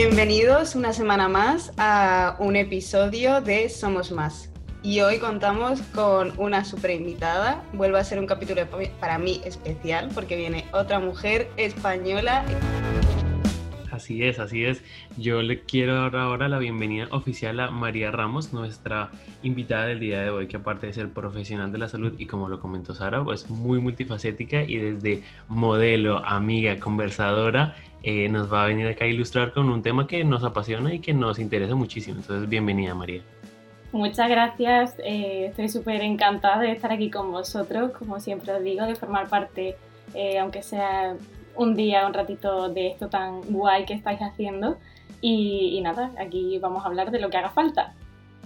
Bienvenidos una semana más a un episodio de Somos Más. Y hoy contamos con una super invitada. Vuelve a ser un capítulo para mí especial porque viene otra mujer española. Así es, así es. Yo le quiero dar ahora la bienvenida oficial a María Ramos, nuestra invitada del día de hoy, que aparte de ser profesional de la salud y como lo comentó Sara, pues muy multifacética y desde modelo, amiga, conversadora, eh, nos va a venir acá a ilustrar con un tema que nos apasiona y que nos interesa muchísimo. Entonces, bienvenida María. Muchas gracias, eh, estoy súper encantada de estar aquí con vosotros, como siempre os digo, de formar parte, eh, aunque sea un día, un ratito de esto tan guay que estáis haciendo. Y, nada, aquí vamos a hablar de lo que haga falta.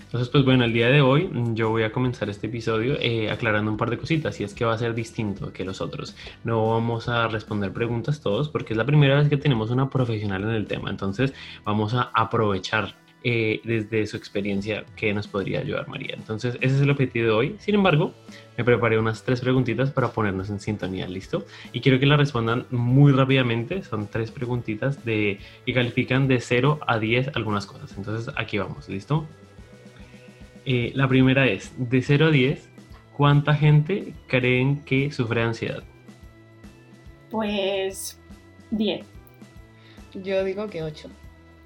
Entonces, pues bueno, el día de hoy yo voy a comenzar este episodio eh, aclarando un par de cositas y es que va a ser distinto que los otros. No vamos a responder preguntas todos porque es la primera vez que tenemos una profesional en el tema. Entonces, vamos a aprovechar eh, desde su experiencia que nos podría ayudar María. Entonces, ese es el objetivo de hoy. Sin embargo, me preparé unas tres preguntitas para ponernos en sintonía, ¿listo? Y quiero que la respondan muy rápidamente. Son tres preguntitas de, que califican de 0 a 10 algunas cosas. Entonces, aquí vamos, ¿listo? Eh, la primera es, de 0 a 10, ¿cuánta gente creen que sufre ansiedad? Pues 10. Yo digo que 8.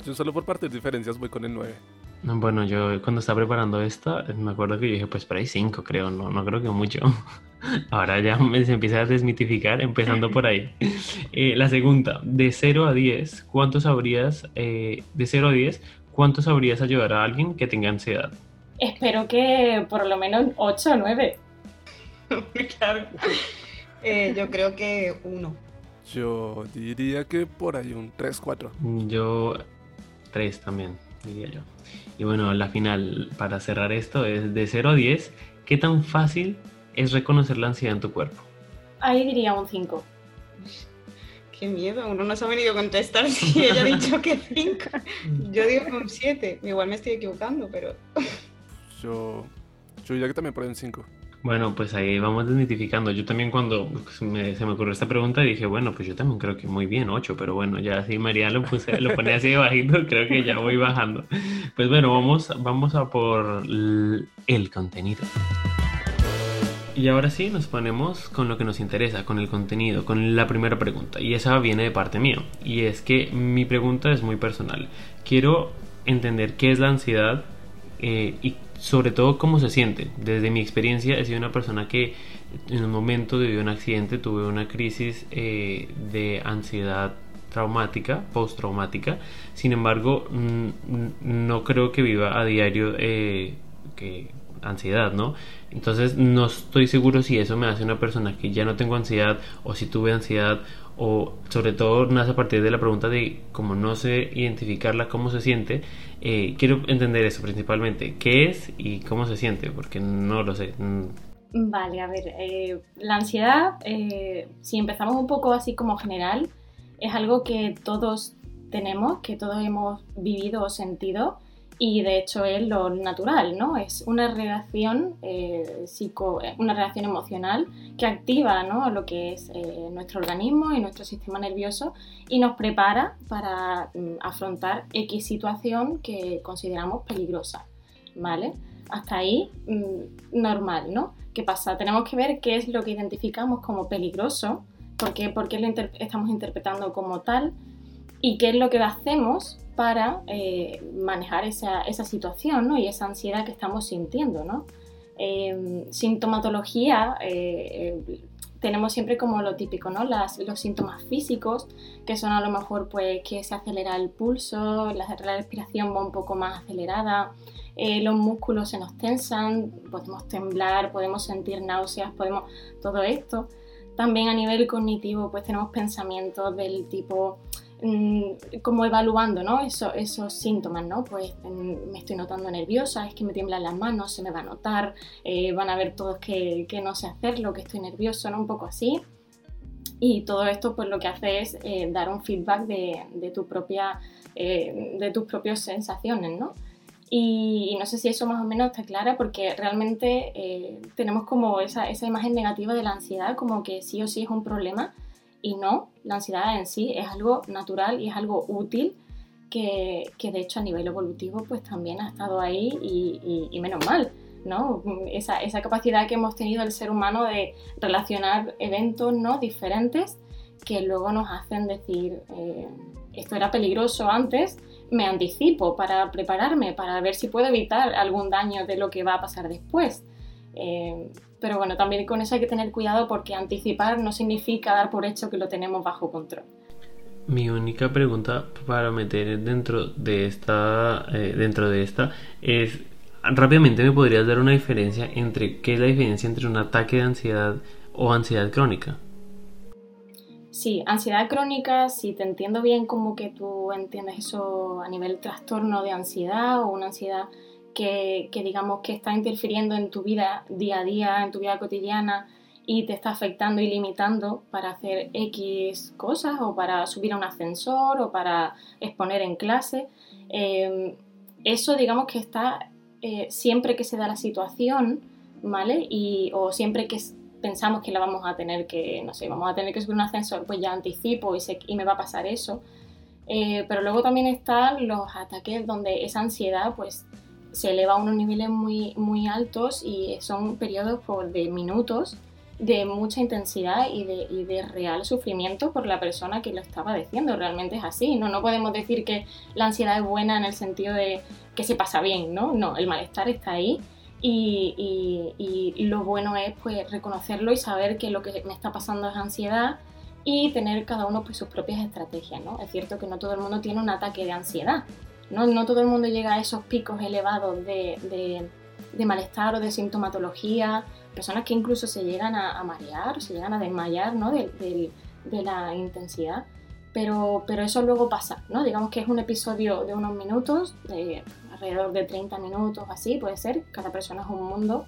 Yo solo por partes diferencias voy con el 9. Bueno, yo cuando estaba preparando esta, me acuerdo que yo dije, pues por ahí 5 creo, no, no creo que mucho. Ahora ya me, se empieza a desmitificar, empezando por ahí. Eh, la segunda, de 0 a 10, ¿cuánto sabrías, eh, de 0 a 10, cuánto sabrías ayudar a alguien que tenga ansiedad? Espero que por lo menos 8 o 9. claro. Eh, yo creo que 1. Yo diría que por ahí un 3, 4. Yo tres también, diría yo. Y bueno, la final, para cerrar esto, es de 0 a 10, ¿qué tan fácil es reconocer la ansiedad en tu cuerpo? Ahí diría un 5. Qué miedo, uno no se ha venido a contestar si ella ha dicho que 5. Yo digo un 7, igual me estoy equivocando, pero... Yo, yo diría que también por ahí un 5. Bueno, pues ahí vamos desmitificando. Yo también cuando se me ocurrió esta pregunta dije, bueno, pues yo también creo que muy bien, 8, pero bueno, ya así María lo, puse, lo pone así de bajito, creo que ya voy bajando. Pues bueno, vamos, vamos a por el contenido. Y ahora sí nos ponemos con lo que nos interesa, con el contenido, con la primera pregunta. Y esa viene de parte mía. Y es que mi pregunta es muy personal. Quiero entender qué es la ansiedad eh, y sobre todo cómo se siente. Desde mi experiencia he sido una persona que en un momento de un accidente tuve una crisis eh, de ansiedad traumática, postraumática. Sin embargo, no creo que viva a diario eh, que ansiedad, ¿no? Entonces no estoy seguro si eso me hace una persona que ya no tengo ansiedad o si tuve ansiedad o sobre todo nace a partir de la pregunta de cómo no sé identificarla, cómo se siente. Eh, quiero entender eso principalmente, qué es y cómo se siente, porque no lo sé. Mm. Vale, a ver, eh, la ansiedad, eh, si empezamos un poco así como general, es algo que todos tenemos, que todos hemos vivido o sentido y de hecho es lo natural, ¿no? Es una reacción eh, psico, una reacción emocional que activa ¿no? lo que es eh, nuestro organismo y nuestro sistema nervioso y nos prepara para mm, afrontar X situación que consideramos peligrosa, ¿vale? Hasta ahí mm, normal, ¿no? ¿Qué pasa? Tenemos que ver qué es lo que identificamos como peligroso, por qué lo estamos interpretando como tal y qué es lo que hacemos para eh, manejar esa, situación ¿no? y esa ansiedad que estamos sintiendo. ¿no? Em, sintomatología, eh, eh, tenemos siempre como lo típico, ¿no? Las, los síntomas físicos, que son a lo mejor pues, que se acelera el pulso, la, respiración va un poco más acelerada, los músculos se nos tensan, podemos temblar, podemos sentir náuseas, podemos todo esto. También a nivel cognitivo pues tenemos pensamientos del tipo como evaluando ¿no? esos síntomas, ¿no? Pues mm, me estoy notando nerviosa, es que me tiemblan las manos, se me va a notar, eh, van a ver todos que, que, no sé hacerlo, que estoy nervioso, ¿no? Un poco así. Y todo esto pues lo que hace es eh, dar un feedback de, de tu propia, eh, de tus propias sensaciones, ¿no? Y, no sé si eso más o menos está clara porque realmente tenemos como esa, esa imagen negativa de la ansiedad como que sí o sí es un problema y no, la ansiedad en sí es algo natural y es algo útil que, de hecho a nivel evolutivo pues también ha estado ahí y, menos mal. ¿no? Esa, capacidad que hemos tenido el ser humano de relacionar eventos ¿no? diferentes que luego nos hacen decir eh, esto era peligroso antes, me anticipo para prepararme, para ver si puedo evitar algún daño de lo que va a pasar después. Eh, pero bueno, también con eso hay que tener cuidado porque anticipar no significa dar por hecho que lo tenemos bajo control. Mi única pregunta para meter dentro de esta, eh, dentro de esta es, rápidamente me podrías dar una diferencia entre qué es la diferencia entre un ataque de ansiedad o ansiedad crónica. Sí, ansiedad crónica, si te entiendo bien como que tú entiendes eso a nivel trastorno de ansiedad o una ansiedad que, digamos que está interfiriendo en tu vida día a día, en tu vida cotidiana y te está afectando y limitando para hacer X cosas o para subir a un ascensor o para exponer en clase. Em, eso digamos que está eh, siempre que se da la situación, ¿vale? Y, o siempre que pensamos que la vamos a tener que, no sé, vamos a tener que subir un ascensor, pues ya anticipo y, y me va a pasar eso. Eh, pero luego también están los ataques donde esa ansiedad pues se eleva a unos niveles muy, muy altos y son periodos de minutos de mucha intensidad y de, y de, real sufrimiento por la persona que lo está padeciendo. Realmente es así. ¿no? no podemos decir que la ansiedad es buena en el sentido de que se pasa bien, ¿no? No, el malestar está ahí y, y, lo bueno es pues reconocerlo y saber que lo que me está pasando es ansiedad y tener cada uno pues sus propias estrategias, ¿no? Es cierto que no todo el mundo tiene un ataque de ansiedad, ¿no? No todo el mundo llega a esos picos elevados de, de, malestar o de sintomatología, personas que incluso se llegan a, marear, se llegan a desmayar, ¿no? De, de la intensidad. Pero, pero, eso luego pasa, ¿no? Digamos que es un episodio de unos minutos, de alrededor de 30 minutos, así puede ser, cada persona es un mundo,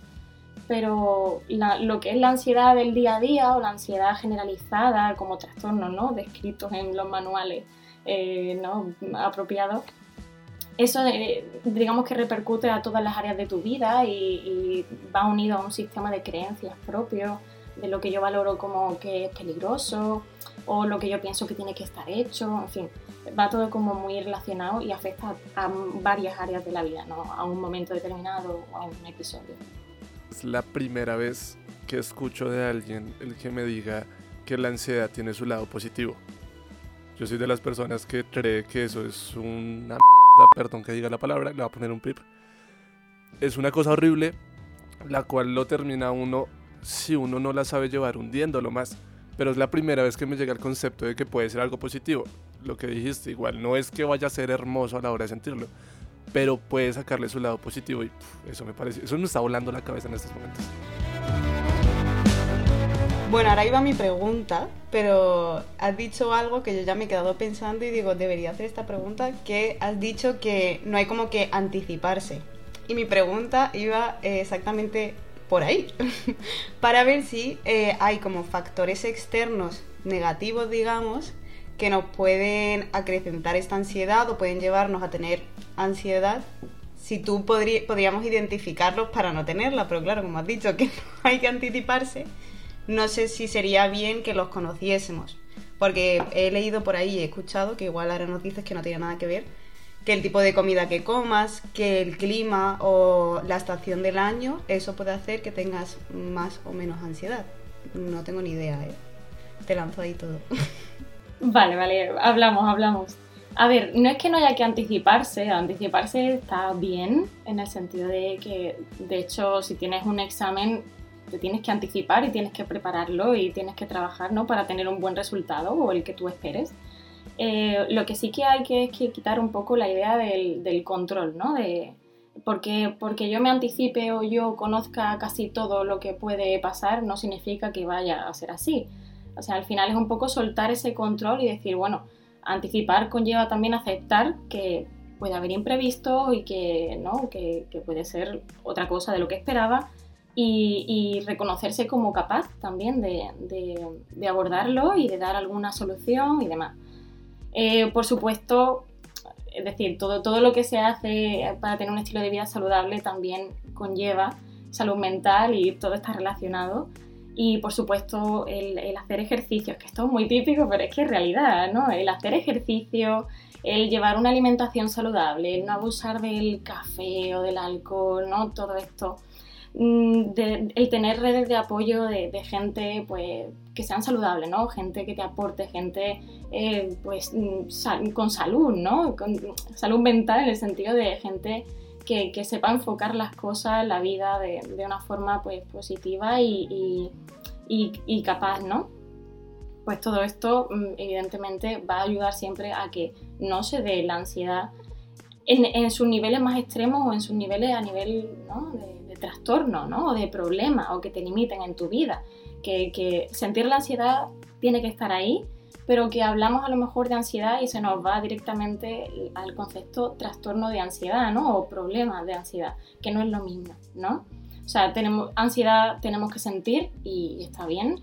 pero lo que es la ansiedad del día a día o la ansiedad generalizada como trastorno, ¿no? descritos en los manuales eh, ¿no? apropiados, eso digamos que repercute a todas las áreas de tu vida y, y, va unido a un sistema de creencias propio, de lo que yo valoro como que es peligroso o lo que yo pienso que tiene que estar hecho, en fin, va todo como muy relacionado y afecta a varias áreas de la vida, ¿no? A un momento determinado o a un episodio. Es la primera vez que escucho de alguien el que me diga que la ansiedad tiene su lado positivo. Yo soy de las personas que cree que eso es una perdón que diga la palabra, le voy a poner un pip. Es una cosa horrible, la cual lo termina uno, si uno no la sabe llevar, hundiéndolo más. Pero es la primera vez que me llega el concepto de que puede ser algo positivo lo que dijiste, igual no es que vaya a ser hermoso a la hora de sentirlo, pero puede sacarle su lado positivo y eso me parece, eso me está volando la cabeza en estos momentos. Bueno, ahora iba mi pregunta, pero has dicho algo que yo ya me he quedado pensando y digo, debería hacer esta pregunta, que has dicho que no hay como que anticiparse. Y mi pregunta iba eh, exactamente por ahí, para ver si eh, hay como factores externos negativos, digamos, que nos pueden acrecentar esta ansiedad o pueden llevarnos a tener ansiedad si tú podríamos identificarlos para no tenerla, pero claro, como has dicho que no hay que anticiparse, no sé si sería bien que los conociésemos, porque he leído por ahí, he escuchado, que igual ahora nos dices que no tiene nada que ver, que el tipo de comida que comas, que el clima o la estación del año, eso puede hacer que tengas más o menos ansiedad. No tengo ni idea, ¿eh? Te lanzo ahí todo. Vale, vale, hablamos, hablamos. A ver, no es que no haya que anticiparse, anticiparse está bien en el sentido de que, de hecho, si tienes un examen, te tienes que anticipar y tienes que prepararlo y tienes que trabajar ¿no? para tener un buen resultado o el que tú esperes. Eh, lo que sí que hay que es que quitar un poco la idea del, del control, ¿no? De, porque, porque yo me anticipe o yo conozca casi todo lo que puede pasar no significa que vaya a ser así. O sea, al final es un poco soltar ese control y decir, bueno, anticipar conlleva también aceptar que puede haber imprevisto y que, ¿no? que, puede ser otra cosa de lo que esperaba y, reconocerse como capaz también de, abordarlo y de dar alguna solución y demás. Eh, por supuesto, es decir, todo, todo lo que se hace para tener un estilo de vida saludable también conlleva salud mental y todo está relacionado Y por supuesto el, hacer ejercicios, que esto es muy típico, pero es que es realidad, ¿no? El hacer ejercicio, el llevar una alimentación saludable, el no abusar del café o del alcohol, ¿no? Todo esto. Mm, el tener redes de apoyo de, gente pues, que sean saludables, ¿no? Gente que te aporte, gente eh, pues, mm, con salud, ¿no? Con salud mental en el sentido de gente que, sepa enfocar las cosas, la vida de, una forma pues, positiva y, capaz, ¿no? Pues todo esto mm, evidentemente va a ayudar siempre a que no se dé la ansiedad en, sus niveles más extremos o en sus niveles a nivel de, trastorno ¿no? o de problema o que te limiten en tu vida. Que, que sentir la ansiedad tiene que estar ahí, pero que hablamos a lo mejor de ansiedad y se nos va directamente al concepto trastorno de ansiedad, ¿no? O problema de ansiedad, que no es lo mismo, ¿no? O sea, tenemos, ansiedad tenemos que sentir y, está bien.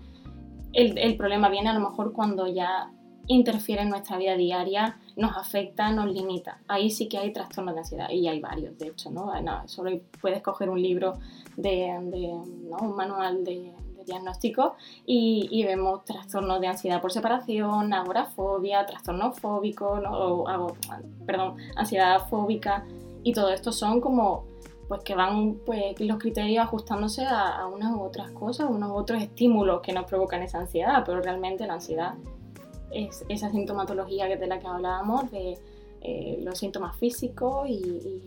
El, el, problema viene a lo mejor cuando ya interfiere en nuestra vida diaria, nos afecta, nos limita. Ahí sí que hay trastornos de ansiedad y hay varios, de hecho, ¿no? solo puedes coger un libro de, un manual de, diagnóstico y, vemos trastornos de ansiedad por separación, agorafobia, trastorno fóbico, perdón, ansiedad fóbica y todo esto son como pues que van pues los criterios ajustándose a, unas u otras cosas, unos u otros estímulos que nos provocan esa ansiedad, pero realmente la ansiedad es esa sintomatología de la que hablábamos, de eh, los síntomas físicos y,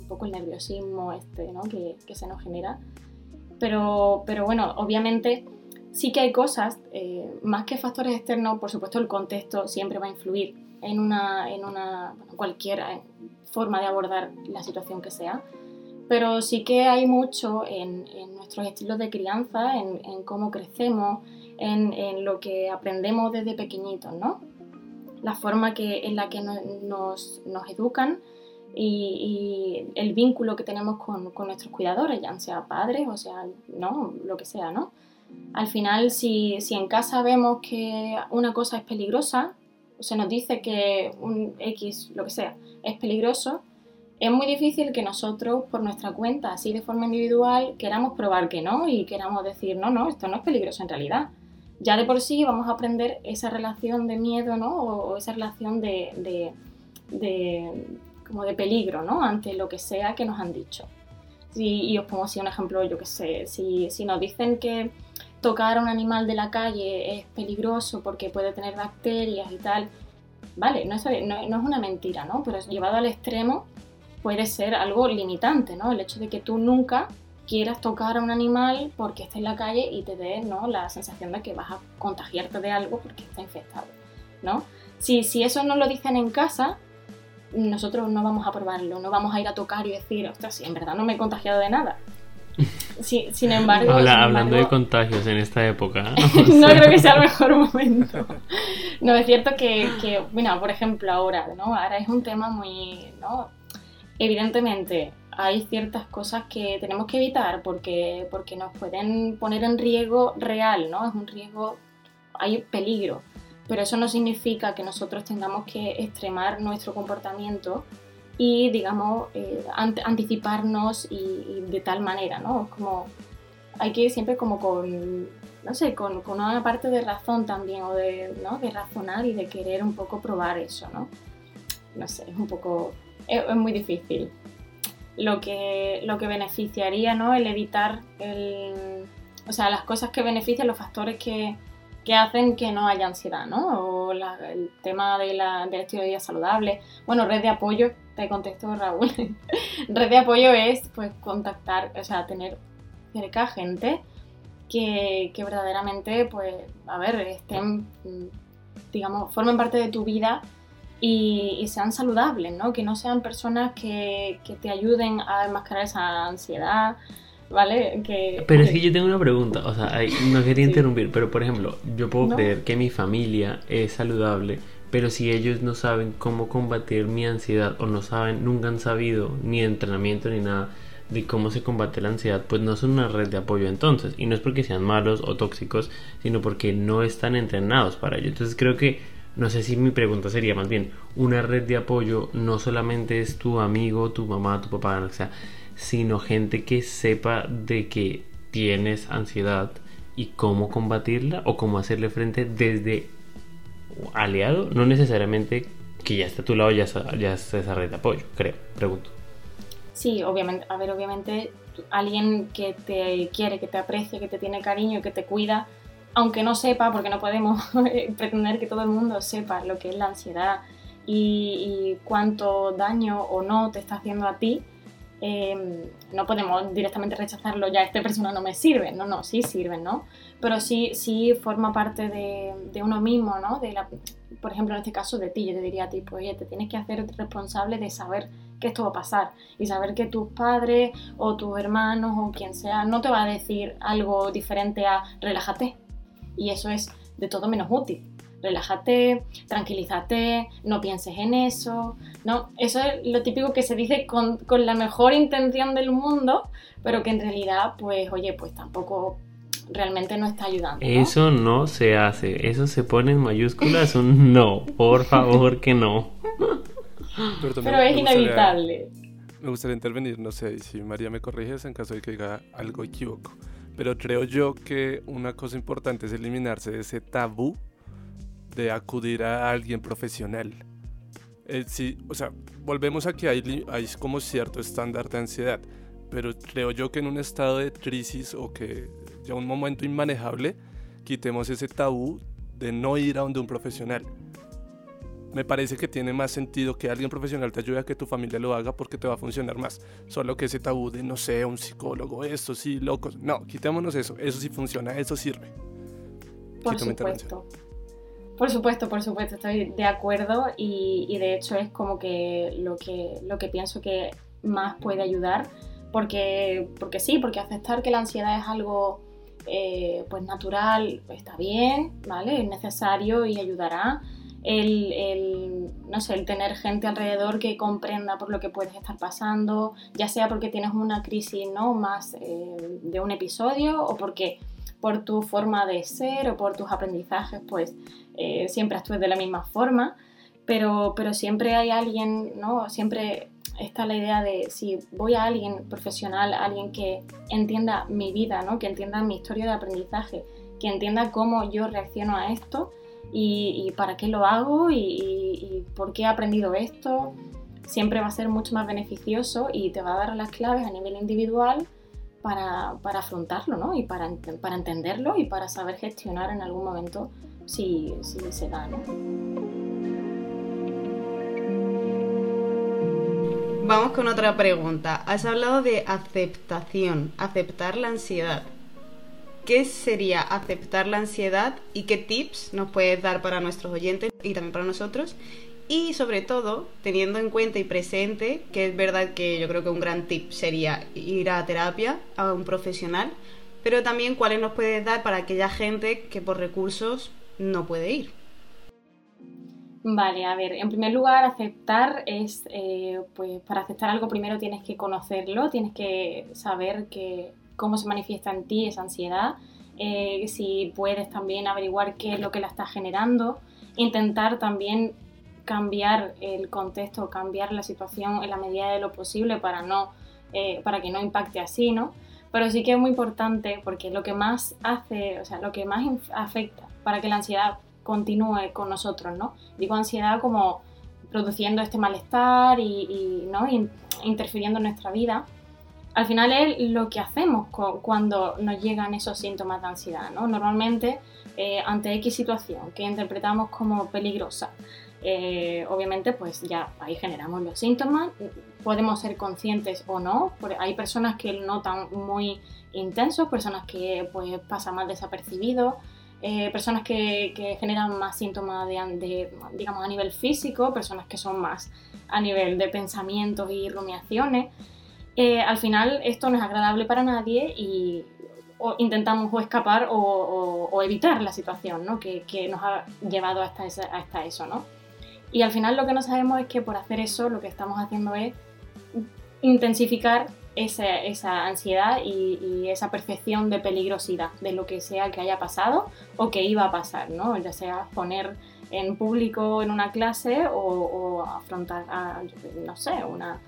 un poco el nerviosismo este, ¿no? que, se nos genera pero, pero bueno, obviamente sí que hay cosas, eh, más que factores externos, por supuesto el contexto siempre va a influir en una, en una cualquier eh, forma de abordar la situación que sea, pero sí que hay mucho en, nuestros estilos de crianza, en cómo crecemos, en, en, lo que aprendemos desde pequeñitos, ¿no? La forma que, en la que nos, nos educan y, el vínculo que tenemos con, con, nuestros cuidadores, ya sea padres o sea, no, lo que sea, ¿no? Al final, si, si en casa vemos que una cosa es peligrosa, se nos dice que un X, lo que sea, es peligroso, es muy difícil que nosotros, por nuestra cuenta, así de forma individual, queramos probar que no y queramos decir, no, no, esto no es peligroso en realidad. Ya de por sí vamos a aprender esa relación de miedo, ¿no? O, esa relación de, de como de peligro, ¿no? Ante lo que sea que nos han dicho. y os pongo así un ejemplo, yo que sé, si, si nos dicen que tocar a un animal de la calle es peligroso porque puede tener bacterias y tal, vale, no es, no, es una mentira, ¿no? Pero llevado al extremo puede ser algo limitante, ¿no? El hecho de que tú nunca quieras tocar a un animal porque está en la calle y te dé ¿no? la sensación de que vas a contagiarte de algo porque está infectado, ¿no? Si, si eso no lo dicen en casa, nosotros no vamos a probarlo, no vamos a ir a tocar y decir, ostras, si en verdad no me he contagiado de nada. sin embargo. hablando de contagios en esta época. no creo que sea el mejor momento. No, es cierto que, que, bueno, por ejemplo, ahora, ¿no? Ahora es un tema muy. ¿no? Evidentemente, hay ciertas cosas que tenemos que evitar porque, porque nos pueden poner en riesgo real, ¿no? Es un riesgo. Hay peligro pero eso no significa que nosotros tengamos que extremar nuestro comportamiento y, digamos, eh, anticiparnos y, de tal manera, ¿no? Como hay que ir siempre como con, no sé, con, con, una parte de razón también, o de, ¿no? de razonar y de querer un poco probar eso, ¿no? No sé, es un poco, es, muy difícil. Lo que, lo que beneficiaría, ¿no? El evitar el, o sea, las cosas que benefician, los factores que, que hacen que no haya ansiedad, ¿no? O el tema de la, del estilo de vida saludable. Bueno, red de apoyo, te contesto Raúl. red de apoyo es pues contactar, o sea, tener cerca gente que, que verdaderamente, pues, a ver, estén, digamos, formen parte de tu vida y, y, sean saludables, ¿no? Que no sean personas que, que te ayuden a enmascarar esa ansiedad, ¿vale? Que, pero es que yo tengo una pregunta, o sea, no quería interrumpir, pero por ejemplo, yo puedo creer que mi familia es saludable, pero si ellos no saben cómo combatir mi ansiedad o no saben, nunca han sabido ni entrenamiento ni nada de cómo se combate la ansiedad, pues no son una red de apoyo entonces, y no es porque sean malos o tóxicos, sino porque no están entrenados para ello. Entonces creo que no sé si mi pregunta sería más bien, una red de apoyo no solamente es tu amigo, tu mamá, tu papá, o sea, sino gente que sepa de que tienes ansiedad y cómo combatirla o cómo hacerle frente desde aliado, no necesariamente que ya está a tu lado, ya, ya es esa red de apoyo, creo, pregunto. Sí, obviamente, a ver, obviamente alguien que te quiere, que te aprecie, que te tiene cariño, que te cuida, aunque no sepa, porque no podemos pretender que todo el mundo sepa lo que es la ansiedad y, cuánto daño o no te está haciendo a ti, em, no podemos directamente rechazarlo, ya esta persona no me sirve, no, no, sí sirven, ¿no? Pero sí, sí forma parte de, uno mismo, ¿no? Por ejemplo, en este caso de ti, yo te diría a ti, pues oye, te tienes que hacer responsable de saber que esto va a pasar y saber que tus padres o tus hermanos o quien sea no te va a decir algo diferente a relájate. Y eso es de todo menos útil. Relájate, tranquilízate, no pienses en eso. No, eso es lo típico que se dice con, con la mejor intención del mundo, pero que en realidad, pues, oye, pues tampoco realmente no está ayudando. Eso no se hace, eso se pone en mayúsculas un no, por favor que no. Pero, es inevitable. Me gustaría intervenir, no sé si María me corriges en caso de que diga algo equívoco. Pero creo yo que una cosa importante es eliminarse de ese tabú de acudir a alguien profesional. Eh, sí, o sea, volvemos a que hay, hay como cierto estándar de ansiedad, pero creo yo que en un estado de crisis o que ya un momento inmanejable, quitemos ese tabú de no ir a donde un profesional me parece que tiene más sentido que alguien profesional te ayude a que tu familia lo haga porque te va a funcionar más. Solo que ese tabú de, no sé, un psicólogo, esto sí, locos. No, quitémonos eso. Eso sí funciona, eso sirve. Por supuesto. Por supuesto, por supuesto, estoy de acuerdo y, y, de hecho es como que lo, que lo que pienso que más puede ayudar porque, porque sí, porque aceptar que la ansiedad es algo eh, pues natural está bien, ¿vale? Es necesario y ayudará el, no sé, el tener gente alrededor que comprenda por lo que puedes estar pasando, ya sea porque tienes una crisis ¿no? más eh, de un episodio o porque por tu forma de ser o por tus aprendizajes, pues eh, siempre actúes de la misma forma, pero, pero siempre hay alguien, ¿no? Siempre está la idea de si voy a alguien profesional, alguien que entienda mi vida, ¿no? Que entienda mi historia de aprendizaje, que entienda cómo yo reacciono a esto, y, para qué lo hago y, por qué he aprendido esto, siempre va a ser mucho más beneficioso y te va a dar las claves a nivel individual para, para afrontarlo ¿no? y para, para, entenderlo y para saber gestionar en algún momento si, si se da. ¿no? Vamos con otra pregunta. Has hablado de aceptación, aceptar la ansiedad. ¿Qué sería aceptar la ansiedad y qué tips nos puedes dar para nuestros oyentes y también para nosotros? Y sobre todo, teniendo en cuenta y presente que es verdad que yo creo que un gran tip sería ir a terapia, a un profesional, pero también cuáles nos puedes dar para aquella gente que por recursos no puede ir. Vale, a ver, en primer lugar, aceptar es, eh, pues para aceptar algo primero tienes que conocerlo, tienes que saber que cómo se manifiesta en ti esa ansiedad, eh, si puedes también averiguar qué es lo que la está generando, intentar también cambiar el contexto, cambiar la situación en la medida de lo posible para, no, eh, para que no impacte así, ¿no? Pero sí que es muy importante porque lo que más hace, o sea, lo que más afecta para que la ansiedad continúe con nosotros, ¿no? Digo ansiedad como produciendo este malestar y, ¿no? interfiriendo en nuestra vida, al final es lo que hacemos cuando nos llegan esos síntomas de ansiedad. ¿no? Normalmente, eh, ante X situación que interpretamos como peligrosa, eh, obviamente pues ya ahí generamos los síntomas, podemos ser conscientes o no, hay personas que notan muy intenso, personas que pues pasan más desapercibidos, eh, personas que, generan más síntomas de, digamos, a nivel físico, personas que son más a nivel de pensamientos y rumiaciones. Eh, al final esto no es agradable para nadie y intentamos o escapar o, evitar la situación ¿no? que, nos ha llevado hasta, hasta eso. ¿no? Y al final lo que no sabemos es que por hacer eso lo que estamos haciendo es intensificar esa, esa ansiedad y, esa percepción de peligrosidad de lo que sea que haya pasado o que iba a pasar, ¿no? ya sea poner en público en una clase o, afrontar, no sé, una,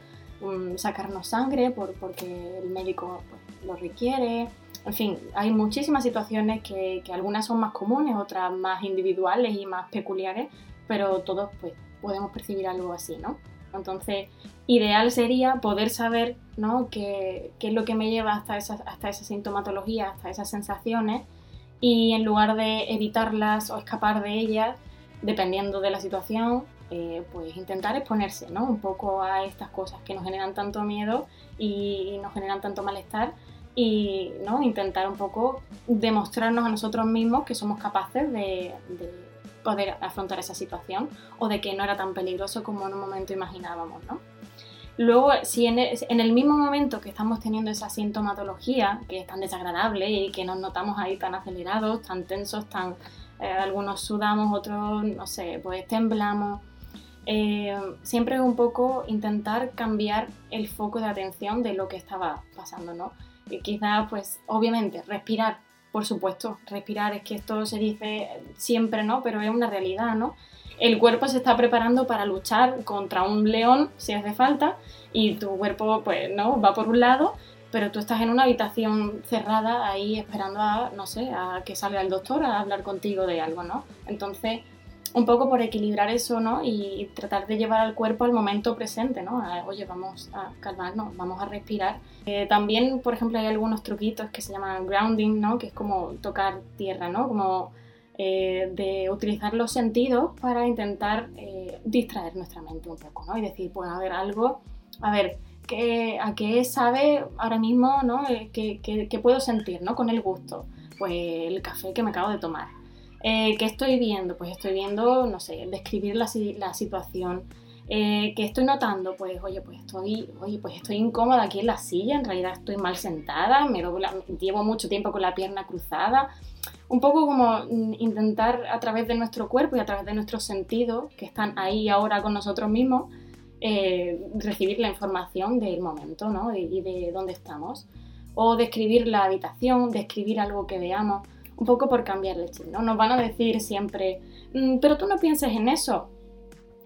sacarnos sangre por, porque el médico pues, lo requiere, En fin, hay muchísimas situaciones que, que algunas son más comunes, otras más individuales y más peculiares, pero todos pues podemos percibir algo así, ¿no? Entonces, ideal sería poder saber ¿no? qué, qué es lo que me lleva hasta esa, hasta esa sintomatología, hasta esas sensaciones, y en lugar de evitarlas o escapar de ellas, dependiendo de la situación, eh, pues intentar exponerse ¿no? un poco a estas cosas que nos generan tanto miedo y nos generan tanto malestar y ¿no? intentar un poco demostrarnos a nosotros mismos que somos capaces de, de poder afrontar esa situación o de que no era tan peligroso como en un momento imaginábamos, ¿no? Luego, si en el, mismo momento que estamos teniendo esa sintomatología, que es tan desagradable y que nos notamos ahí tan acelerados, tan tensos, tan eh, algunos sudamos, otros, no sé, pues temblamos, eh, siempre es un poco intentar cambiar el foco de atención de lo que estaba pasando, ¿no? Y quizás, pues, obviamente, respirar por supuesto, respirar, es que esto se dice siempre, ¿no? Pero es una realidad, ¿no? El cuerpo se está preparando para luchar contra un león si hace falta y tu cuerpo, pues, ¿no? Va por un lado, pero tú estás en una habitación cerrada ahí esperando a, no sé, a que salga el doctor a hablar contigo de algo, ¿no? Entonces, un poco por equilibrar eso, ¿no? Y tratar de llevar al cuerpo al momento presente, ¿no? Oye, vamos a calmarnos, vamos a respirar. Eh, también, por ejemplo, hay algunos truquitos que se llaman grounding, ¿no? Que es como tocar tierra, ¿no? Como eh, de utilizar los sentidos para intentar eh, distraer nuestra mente un poco, ¿no? Y decir, pues a ver, algo, a ver, ¿qué, ¿a qué sabe ahora mismo, ¿no? ¿Qué, qué, puedo sentir, ¿no? Con el gusto. Pues el café que me acabo de tomar eh, ¿Qué estoy viendo? Pues estoy viendo, no sé, describir la, la situación. Eh, ¿Qué estoy notando? Pues, oye, pues estoy, oye, pues estoy incómoda aquí en la silla, en realidad estoy mal sentada, me llevo mucho tiempo con la pierna cruzada. Un poco como mm, intentar a través de nuestro cuerpo y a través de nuestros sentidos, que están ahí ahora con nosotros mismos, eh, recibir la información del momento ¿no? y de dónde estamos. O describir la habitación, describir algo que veamos un poco por cambiarle el chip, ¿no? Nos van a decir siempre, mm, pero tú no pienses en eso.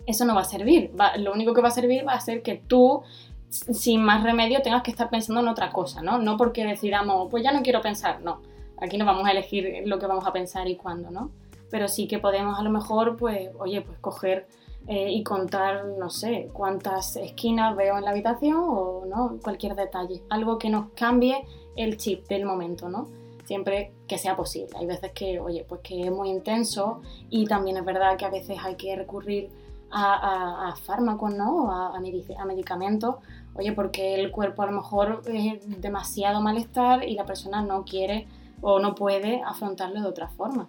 Eso no va a servir. lo único que va a servir va a ser que tú, sin más remedio, tengas que estar pensando en otra cosa, ¿no? No porque decidamos, pues ya no quiero pensar, no. Aquí no vamos a elegir lo que vamos a pensar y cuándo, ¿no? Pero sí que podemos a lo mejor, pues, oye, pues coger eh, y contar, no sé, cuántas esquinas veo en la habitación o no, cualquier detalle. Algo que nos cambie el chip del momento, ¿no? siempre que sea posible. Hay veces que, oye, pues que es muy intenso y también es verdad que a veces hay que recurrir a, fármacos, ¿no? A, a, medicamentos, oye, porque el cuerpo a lo mejor es demasiado malestar y la persona no quiere o no puede afrontarlo de otra forma.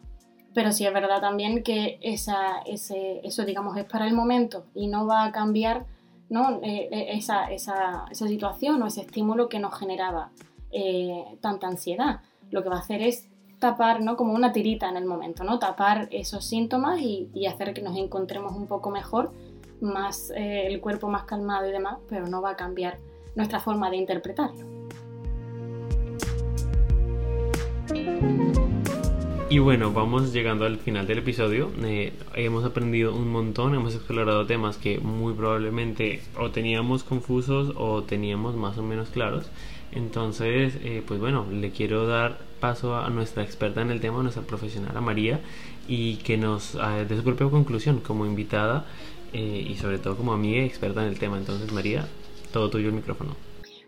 Pero sí es verdad también que esa, ese, eso, digamos, es para el momento y no va a cambiar ¿no? Eh, eh, esa, esa, esa, situación o ese estímulo que nos generaba eh, tanta ansiedad lo que va a hacer es tapar, ¿no? Como una tirita en el momento, ¿no? Tapar esos síntomas y, hacer que nos encontremos un poco mejor, más el cuerpo más calmado y demás, pero no va a cambiar nuestra forma de interpretarlo. Y bueno, vamos llegando al final del episodio. Eh, hemos aprendido un montón, hemos explorado temas que muy probablemente o teníamos confusos o teníamos más o menos claros. Entonces, eh, pues bueno, le quiero dar paso a nuestra experta en el tema, a nuestra profesional, a María, y que nos uh, dé su propia conclusión como invitada eh, y sobre todo como amiga experta en el tema. Entonces, María, todo tuyo el micrófono.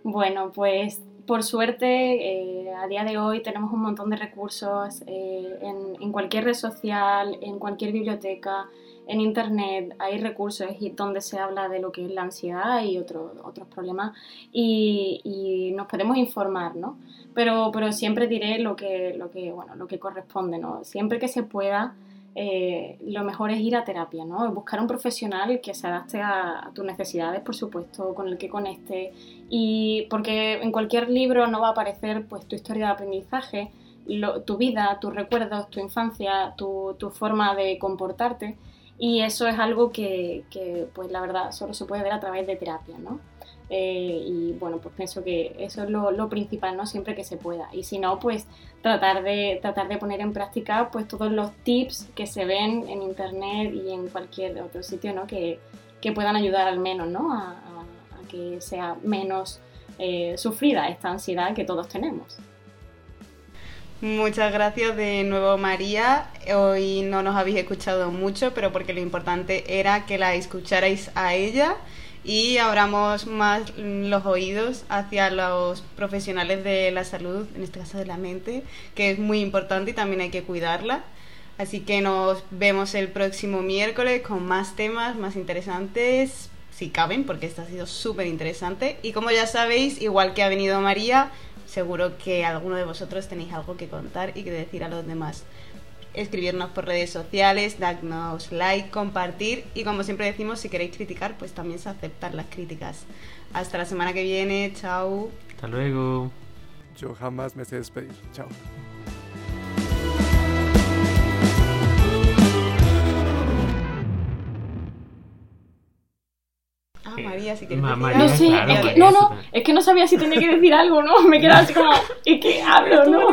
Bueno, pues por suerte, eh, a día de hoy tenemos un montón de recursos en, en, cualquier red social, en cualquier biblioteca, en internet hay recursos donde se habla de lo que es la ansiedad y otros otros problemas y, nos podemos informar, ¿no? Pero, pero siempre diré lo que, lo, que, bueno, lo que corresponde, ¿no? Siempre que se pueda, eh, lo mejor es ir a terapia, ¿no? Buscar un profesional que se adapte a, tus necesidades, por supuesto, con el que conecte. Y porque en cualquier libro no va a aparecer pues, tu historia de aprendizaje, tu vida, tus recuerdos, tu infancia, tu, tu forma de comportarte. Y eso es algo que, pues la verdad, solo se puede ver a través de terapia, ¿no? Eh, y bueno, pues pienso que eso es lo, principal, ¿no? Siempre que se pueda. Y si no, pues tratar de, tratar de poner en práctica pues todos los tips que se ven en internet y en cualquier otro sitio, ¿no? Que, puedan ayudar al menos, ¿no? A, que sea menos eh, sufrida esta ansiedad que todos tenemos. Muchas gracias de nuevo María. Hoy no nos habéis escuchado mucho, pero porque lo importante era que la escucharais a ella y abramos más los oídos hacia los profesionales de la salud, en este caso de la mente, que es muy importante y también hay que cuidarla. Así que nos vemos el próximo miércoles con más temas más interesantes, si caben, porque esto ha sido súper interesante. Y como ya sabéis, igual que ha venido María, seguro que alguno de vosotros tenéis algo que contar y que decir a los demás. Escribirnos por redes sociales, darnos like, compartir y como siempre decimos, si queréis criticar, pues también se aceptan las críticas. Hasta la semana que viene, chao. Hasta luego. Yo jamás me sé despedir. Chao. Ah, María, si quieres decir No algo. sé, claro, es que, María, no, no, es que no sabía si tenía que decir algo, ¿no? Me quedaba así como, ¿y qué hablo, no?